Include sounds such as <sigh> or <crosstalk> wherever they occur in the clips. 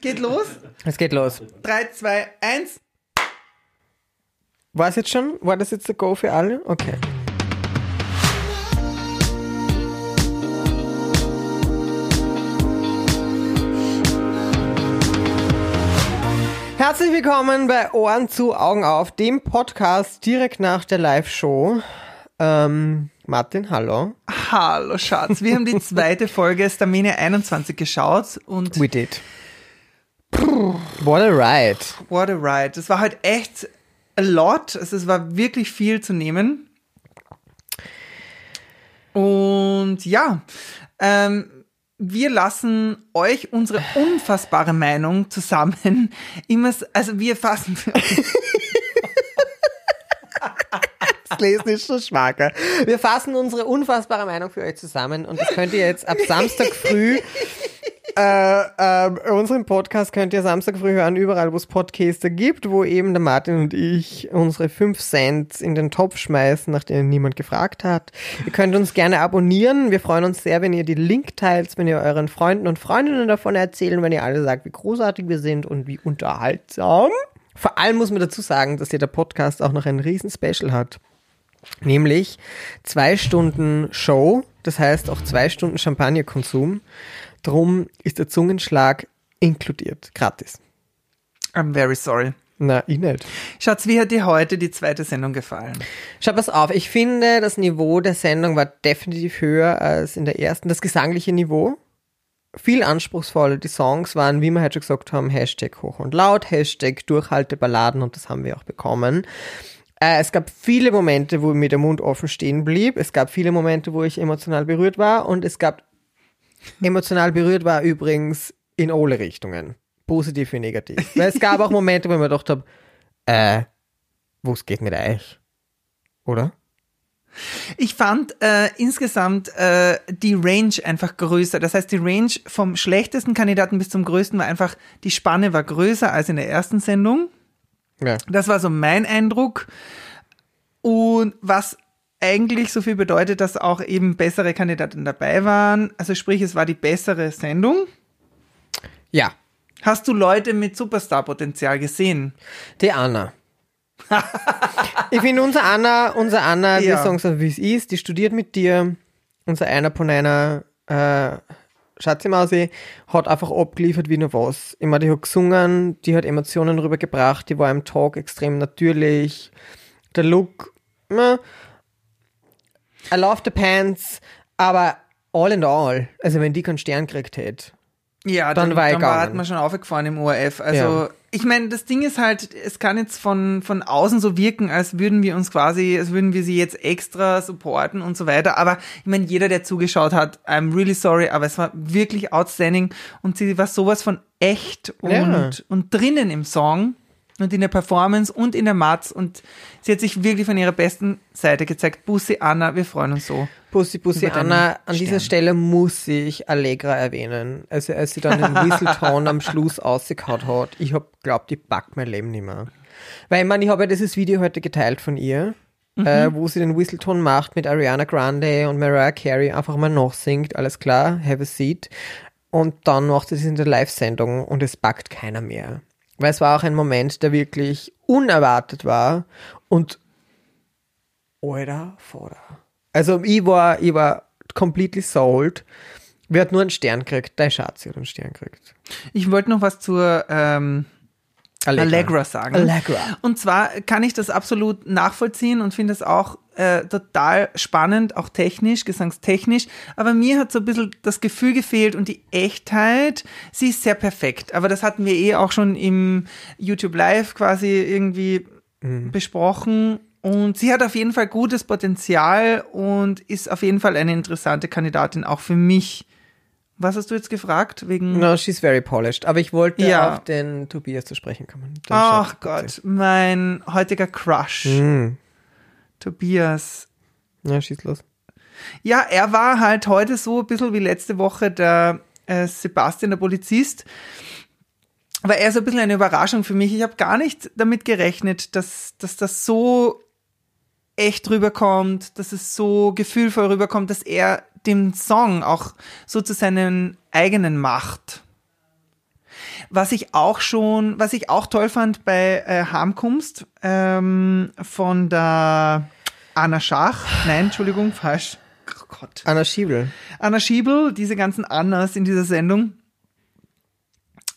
Geht los. Es geht los. 3, 2, 1. War es jetzt schon? War das jetzt der Go für alle? Okay. Herzlich willkommen bei Ohren zu, Augen auf, dem Podcast direkt nach der Live-Show. Ähm, Martin, hallo. Hallo Schatz, wir haben die <laughs> zweite Folge Stamina 21 geschaut und We did. What a ride. what a ride. Das war halt echt a lot, also es war wirklich viel zu nehmen. Und ja, ähm, wir lassen euch unsere unfassbare Meinung zusammen. Immer, also wir fassen, Das Lesen ist schon schwacher. Wir fassen unsere unfassbare Meinung für euch zusammen und das könnt ihr jetzt ab Samstag früh äh, ähm, unseren Podcast könnt ihr Samstag früh hören, überall wo es Podcaster gibt, wo eben der Martin und ich unsere 5 Cent in den Topf schmeißen, nach denen niemand gefragt hat. Ihr könnt uns gerne abonnieren. Wir freuen uns sehr, wenn ihr die Link teilt, wenn ihr euren Freunden und Freundinnen davon erzählt, wenn ihr alle sagt, wie großartig wir sind und wie unterhaltsam. Vor allem muss man dazu sagen, dass hier der Podcast auch noch ein riesen Special hat. Nämlich zwei Stunden Show, das heißt auch zwei Stunden Champagnerkonsum. Drum ist der Zungenschlag inkludiert, gratis. I'm very sorry. Na, ich nicht. Schatz, wie hat dir heute die zweite Sendung gefallen? Schau, pass auf, ich finde, das Niveau der Sendung war definitiv höher als in der ersten. Das gesangliche Niveau, viel anspruchsvoller. Die Songs waren, wie wir heute schon gesagt haben, Hashtag hoch und laut, Hashtag Durchhalteballaden und das haben wir auch bekommen. Äh, es gab viele Momente, wo mir der Mund offen stehen blieb. Es gab viele Momente, wo ich emotional berührt war und es gab emotional berührt war übrigens in alle Richtungen. Positiv wie negativ. <laughs> Weil es gab auch Momente, wo ich mir gedacht habe, äh, wo's geht mit euch? Oder? Ich fand äh, insgesamt äh, die Range einfach größer. Das heißt, die Range vom schlechtesten Kandidaten bis zum größten war einfach, die Spanne war größer als in der ersten Sendung. Ja. Das war so mein Eindruck. Und was eigentlich so viel bedeutet, dass auch eben bessere Kandidaten dabei waren. Also sprich, es war die bessere Sendung. Ja, Hast du Leute mit Superstar-Potenzial gesehen? die Anna. <laughs> ich finde, unser Anna, unser Anna, wir Ja. sagen so, wie es ist, die studiert mit dir. Unser einer von einer äh, Schatzimausi hat einfach abgeliefert wie nur was. Ich meine, die hat gesungen, die hat Emotionen rübergebracht, die war im Talk extrem natürlich. Der Look, na, I love the pants, aber all in all, also wenn die keinen Stern gekriegt hätte, Ja, Dann dann, war dann war, hat man schon aufgefahren im ORF. Also Ja. ich meine, das Ding ist halt, es kann jetzt von, von außen so wirken, als würden wir uns quasi, als würden wir sie jetzt extra supporten und so weiter. Aber ich meine, jeder, der zugeschaut hat, I'm really sorry, aber es war wirklich outstanding und sie war sowas von echt und, Ja. und drinnen im Song und in der Performance und in der Matz und sie hat sich wirklich von ihrer besten Seite gezeigt. Bussi, Anna, wir freuen uns so. Bussi Bussi Anna, an dieser. Stelle muss ich Allegra erwähnen. Also als sie dann den <laughs> Whistleton am Schluss ausgekaut hat, ich hab glaubt, die packt mein Leben nicht mehr. Weil ich meine, ich habe ja dieses Video heute geteilt von ihr, äh, wo sie den Whistleton macht mit Ariana Grande und Mariah Carey, einfach mal nachsingt, alles klar, have a seat. Und dann macht sie es in der Live-Sendung und es packt keiner mehr. Weil es war auch ein Moment, der wirklich unerwartet war und Alter, Vater. Also ich war, ich war completely sold. Wer hat nur einen Stern gekriegt? Dein Schatz hat einen Stern gekriegt. Ich wollte noch was zur ähm, Allegra. sagen. Allegra. Und zwar kann ich das absolut nachvollziehen und finde es auch äh, total spannend, auch technisch, gesangstechnisch. Aber mir hat so ein bisschen das Gefühl gefehlt und die Echtheit. Sie ist sehr perfekt. Aber das hatten wir eh auch schon im YouTube Live quasi irgendwie besprochen. Und sie hat auf jeden Fall gutes Potenzial und ist auf jeden Fall eine interessante Kandidatin, auch für mich. Was hast du jetzt gefragt? Wegen. No, she's very polished. Aber ich wollte Ja. auf den Tobias zu sprechen kommen. Den Ach Gott, mein heutiger Crush. Mhm. Tobias. Ja, schieß los. Ja, er war halt heute so ein bisschen wie letzte Woche der äh, Sebastian, der Polizist. Aber er ist ein bisschen eine Überraschung für mich. Ich habe gar nicht damit gerechnet, dass, dass das so echt rüberkommt, dass es so gefühlvoll rüberkommt, dass er den Song auch so zu seinen eigenen macht. Was ich auch schon, was ich auch toll fand bei äh, Harmkunst ähm, von der Anna Schach, nein, Entschuldigung, falsch. Oh Gott. Anna Schiebel. Anna Schiebel, diese ganzen Annas in dieser Sendung.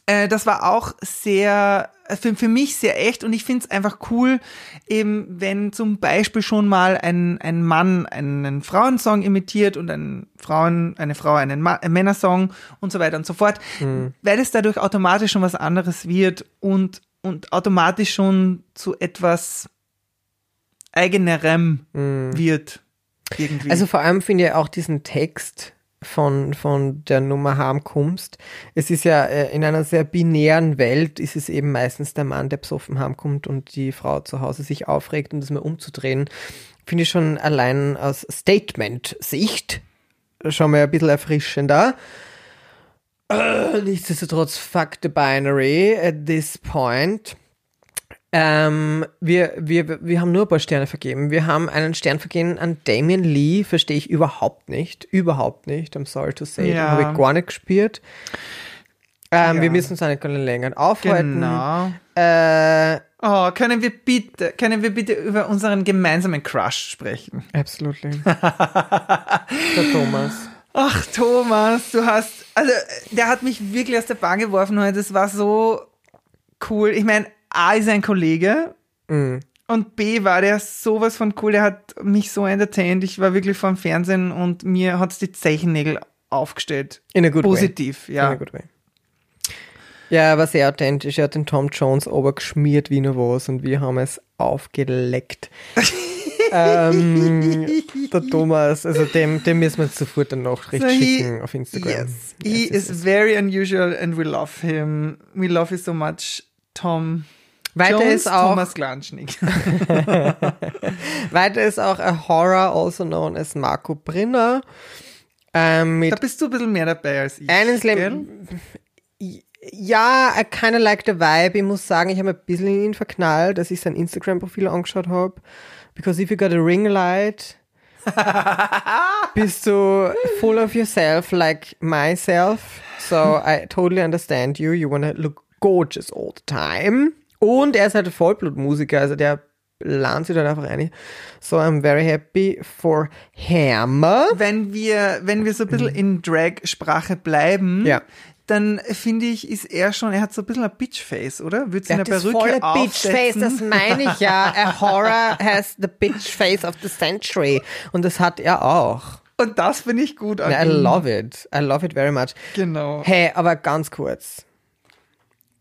Äh, das war auch sehr, für, für mich sehr echt und ich finde es einfach cool, eben wenn zum Beispiel schon mal ein, ein Mann einen Frauensong imitiert und ein Frauen, eine Frau einen, Ma einen Männersong und so weiter und so fort, weil es dadurch automatisch schon was anderes wird und, und automatisch schon zu etwas eigenerem wird. Irgendwie. Also vor allem finde ich auch diesen Text von, von der Nummer heimkommst. Es ist ja äh, in einer sehr binären Welt ist es eben meistens der Mann, der besoffen heimkommt und die Frau zu Hause sich aufregt, um das mal umzudrehen. Finde ich schon allein aus Statement-Sicht schon mal ein bisschen erfrischender. Äh, nichtsdestotrotz, fuck the binary at this point. Ähm, wir, wir, wir haben nur ein paar Sterne vergeben. Wir haben einen Stern vergeben an Damien Lee, verstehe ich überhaupt nicht. Überhaupt nicht. I'm sorry to say. Ja. Habe ich gar nicht gespürt. Ähm, Ja. Wir müssen uns auch nicht länger aufhalten. genau. Äh, Oh, können wir bitte, können wir bitte über unseren gemeinsamen Crush sprechen? absolutely. <laughs> der Thomas. Ach, Thomas, du hast, also, der hat mich wirklich aus der Bahn geworfen heute. Das war so cool. Ich meine, A ist ein Kollege Mhm. und B war der sowas von cool. Der hat mich so entertained. Ich war wirklich vor dem Fernsehen und mir hat's die Zeichennägel aufgestellt. In a good way. Positiv, In ja. a good way. Ja, er war sehr authentisch. Er hat den Tom Jones obergeschmiert wie nur was und wir haben es aufgeleckt. <laughs> ähm, der Thomas, also dem, dem müssen wir jetzt sofort eine Nachricht So he- schicken auf Instagram. Yes, he Yes, yes, is very unusual and we love him. We love you so much, Tom. Weiter Jones, ist auch, Thomas Glanschnick. <laughs> weiter ist auch a Horror, also known as Marco Brinner. Ähm, Da bist du ein bisschen mehr dabei als ich. Einen? Slam. Ja, I kinda like the vibe. Ich muss sagen, ich habe ein bisschen in ihn verknallt, als ich sein Instagram-Profil angeschaut habe. Because if you got a ring light, <laughs> bist du full of yourself like myself. So I totally understand you. You wanna look gorgeous all the time. Und er ist halt Vollblutmusiker, also der lernt sich dann einfach ein. So I'm very happy for him. Wenn wir, wenn wir so ein bisschen in Drag-Sprache bleiben, Mhm. Ja. dann finde ich, ist er schon, er hat so ein bisschen ein Bitchface, oder? Würde Der eine hat das Perücke volle Bitchface, das meine ich ja. <laughs> A horror has the bitchface of the century. Und das hat er auch. Und das finde ich gut I love it. I love it very much. Genau. Hey, aber ganz kurz.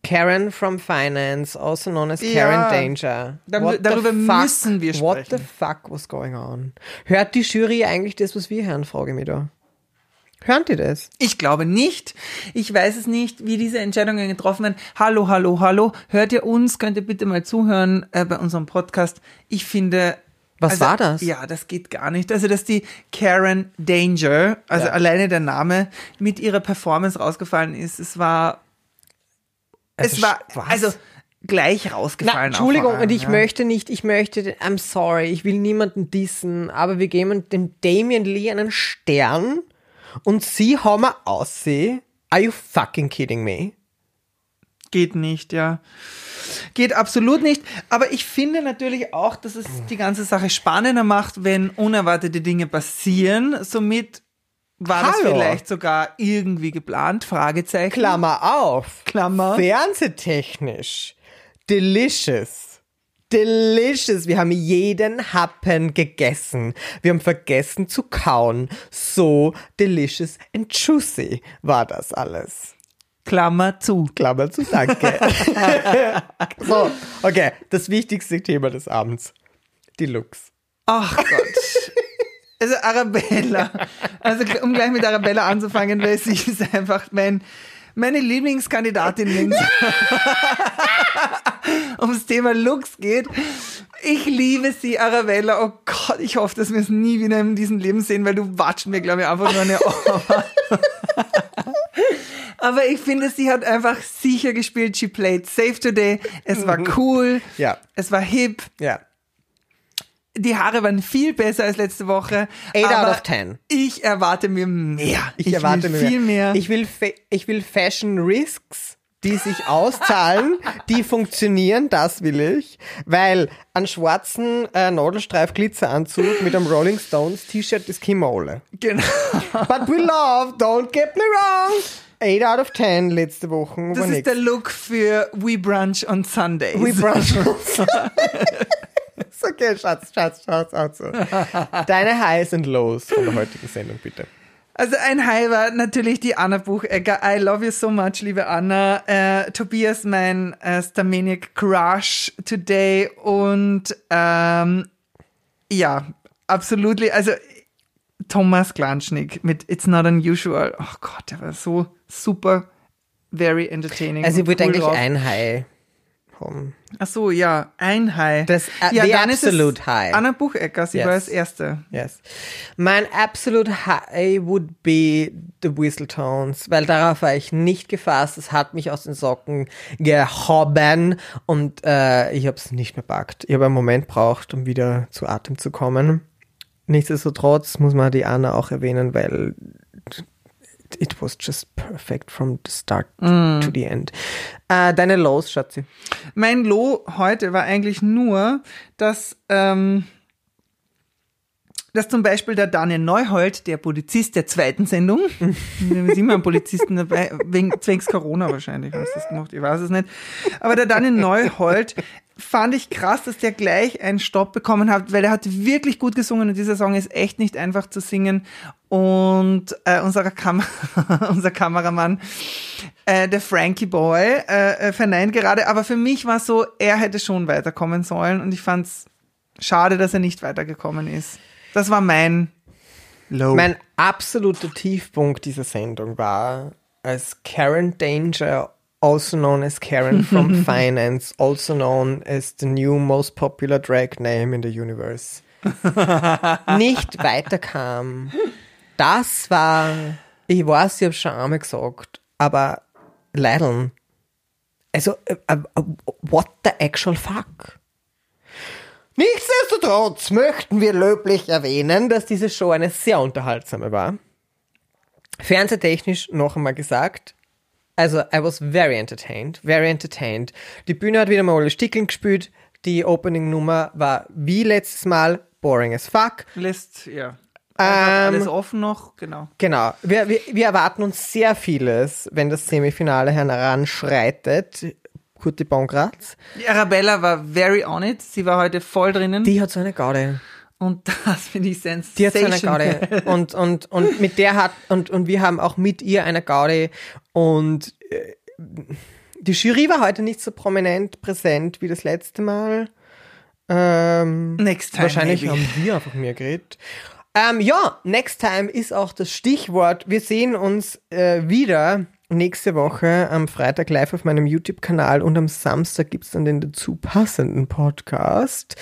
Karen from Finance, also known as Ja. Karen Danger. Dar- darüber müssen wir What the sprechen. fuck was going on? Hört die Jury eigentlich das, was wir hören, frage ich mich da. Hören die das? Ich glaube nicht. Ich weiß es nicht, wie diese Entscheidungen getroffen werden. Hallo, hallo, hallo. Hört ihr uns? Könnt ihr bitte mal zuhören äh, bei unserem Podcast? Ich finde. Was also, war das? Ja, das geht gar nicht. Also, dass die Karen Danger, also Ja. alleine der Name, mit ihrer Performance rausgefallen ist, es war. Also, es war was? also gleich Na, rausgefallen. auch Entschuldigung, und ich ja. möchte nicht, ich möchte, I'm sorry, ich will niemanden dissen, aber wir geben dem Damien Lee einen Stern und sie haben wir aussehen. Are you fucking kidding me? Geht nicht, ja. Geht absolut nicht. Aber ich finde natürlich auch, dass es die ganze Sache spannender macht, wenn unerwartete Dinge passieren. Somit war das Hallo. vielleicht sogar irgendwie geplant? Fragezeichen. Klammer auf. Klammer. Fernsehtechnisch. Delicious. Delicious. Wir haben jeden Happen gegessen. Wir haben vergessen zu kauen. So delicious and juicy war das alles. Klammer zu. Klammer zu, danke. <laughs> so, okay, das wichtigste Thema des Abends. Die Looks. Ach Gott. Also Arabella. Also um gleich mit Arabella anzufangen, weil sie ist einfach mein, meine Lieblingskandidatin, wenn es <laughs> ums Thema Looks geht. Ich liebe sie, Arabella. Oh Gott, ich hoffe, dass wir es nie wieder in diesem Leben sehen, weil du watschst mir, glaube ich, einfach nur eine Ohr. Aber ich finde, sie hat einfach sicher gespielt. She played safe today. Es war cool. Ja. Es war hip. Ja. Die Haare waren viel besser als letzte Woche. Eight aber out of ten. Ich erwarte mir mehr. Ich, erwarte will mir viel mehr. Ich will, ich will Fashion Risks die sich auszahlen, <laughs> die funktionieren, das will ich, weil einen schwarzen äh, Nadelstreif-Glitzeranzug mit einem Rolling Stones T-Shirt ist Kim Ole. Genau. <laughs> But we love, don't get me wrong. 8 out of 10 letzte Woche. Das ist nix. der Look für We Brunch on Sundays. We brunch. <laughs> <laughs> ist okay, Schatz, Schatz, Schatz, Schatz. Deine Highs und Lows von der heutigen Sendung, bitte. Also ein High war natürlich die Anna Buchecker. I love you so much, liebe Anna. Äh, Tobias, mein äh, Stamenic Crush today. Und ähm, ja, absolutely. Also Thomas Glanschnick mit It's Not Unusual. Oh Gott, der war so super, very entertaining. Also ich wollte cool eigentlich drauf. ein High haben. Ach so, ja, ein High. Das, äh, ja, the dann ist absolute high. Anna Buchecker, sie Yes. war das Erste. Yes. Mein absolute High would be the Whistle Tones, weil darauf war ich nicht gefasst. Es hat mich aus den Socken gehoben und äh, ich habe es nicht mehr packt. Ich habe einen Moment braucht, um wieder zu Atem zu kommen. Nichtsdestotrotz muss man die Anna auch erwähnen, weil it was just perfect from the start to the end. Äh, deine Lows, Schatzi. Mein Low heute war eigentlich nur, dass, ähm, dass zum Beispiel der Daniel Neuhold, der Polizist der zweiten Sendung, <laughs> wir sind immer einen Polizisten dabei, wegen zwecks Corona wahrscheinlich hast du das gemacht, ich weiß es nicht, aber der Daniel Neuhold fand ich krass, dass der gleich einen Stopp bekommen hat, weil er hat wirklich gut gesungen und dieser Song ist echt nicht einfach zu singen und äh, unser, Kam <laughs> unser Kameramann äh, der Frankie Boy äh, äh, verneint gerade, aber für mich war so, er hätte schon weiterkommen sollen und ich fand's schade, dass er nicht weitergekommen ist. Das war mein Low. Mein absoluter Tiefpunkt dieser Sendung war, als Karen Danger, also known as Karen from <laughs> Finance, also known as the new most popular drag name in the universe, <laughs> nicht weiterkam. Das war, ich weiß, ich habe schon einmal gesagt, aber Leideln, also, äh, äh, what the actual fuck? Nichtsdestotrotz möchten wir löblich erwähnen, dass diese Show eine sehr unterhaltsame war. Fernsehtechnisch noch einmal gesagt. Also, I was very entertained, very entertained. Die Bühne hat wieder mal alle Stickeln gespielt. Die Opening-Nummer war wie letztes Mal boring as fuck. lässt, ja. Ähm, alles offen noch, genau. Genau. Wir, wir, wir erwarten uns sehr vieles, wenn das Semifinale heranschreitet. Kurti Bongratz. Die Arabella war very on it. Sie war heute voll drinnen. Die hat so eine Gaude. Und das finde ich Die hat so eine sensationell. Gaudi. Und, und, und mit der hat, und, und wir haben auch mit ihr eine Gaudi. Und äh, die Jury war heute nicht so prominent präsent wie das letzte Mal. Ähm, Next time, wahrscheinlich maybe. haben wir einfach mehr geredet. Ähm, ja, next time ist auch das Stichwort. Wir sehen uns äh, wieder nächste Woche am Freitag live auf meinem YouTube-Kanal und am Samstag gibt's dann den dazu passenden Podcast.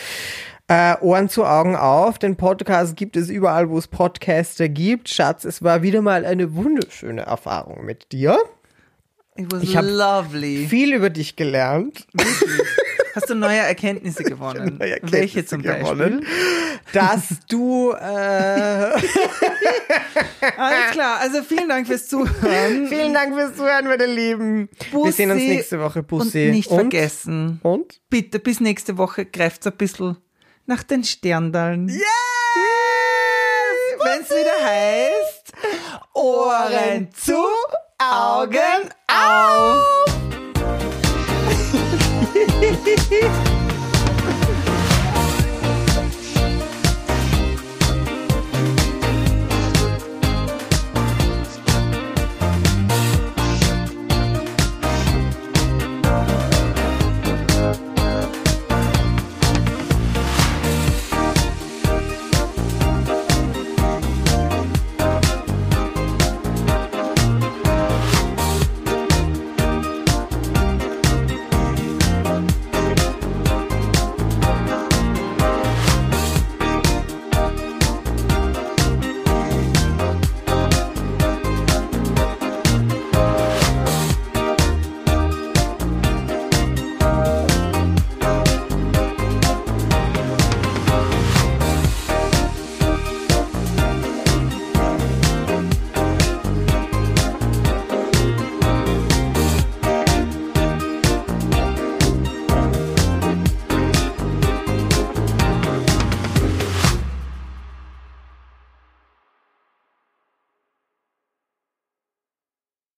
Äh, Ohren zu Augen auf. Den Podcast gibt es überall, wo es Podcaster gibt. Schatz, es war wieder mal eine wunderschöne Erfahrung mit dir. It was Ich hab lovely. Viel über dich gelernt. Hast du neue Erkenntnisse <laughs> gewonnen? Neue Erkenntnisse Welche zum Beispiel? gewonnen. Dass du äh, <laughs> Alles klar. Also vielen Dank fürs Zuhören. Vielen Dank fürs Zuhören, meine Lieben. Wir Bussi sehen uns nächste Woche. Bussi. Und nicht vergessen. Und? Bitte bis nächste Woche greift ein bisschen nach den Sterndalen. Yes! yes! Wenn es wieder heißt, Ohren zu, Augen auf! <laughs>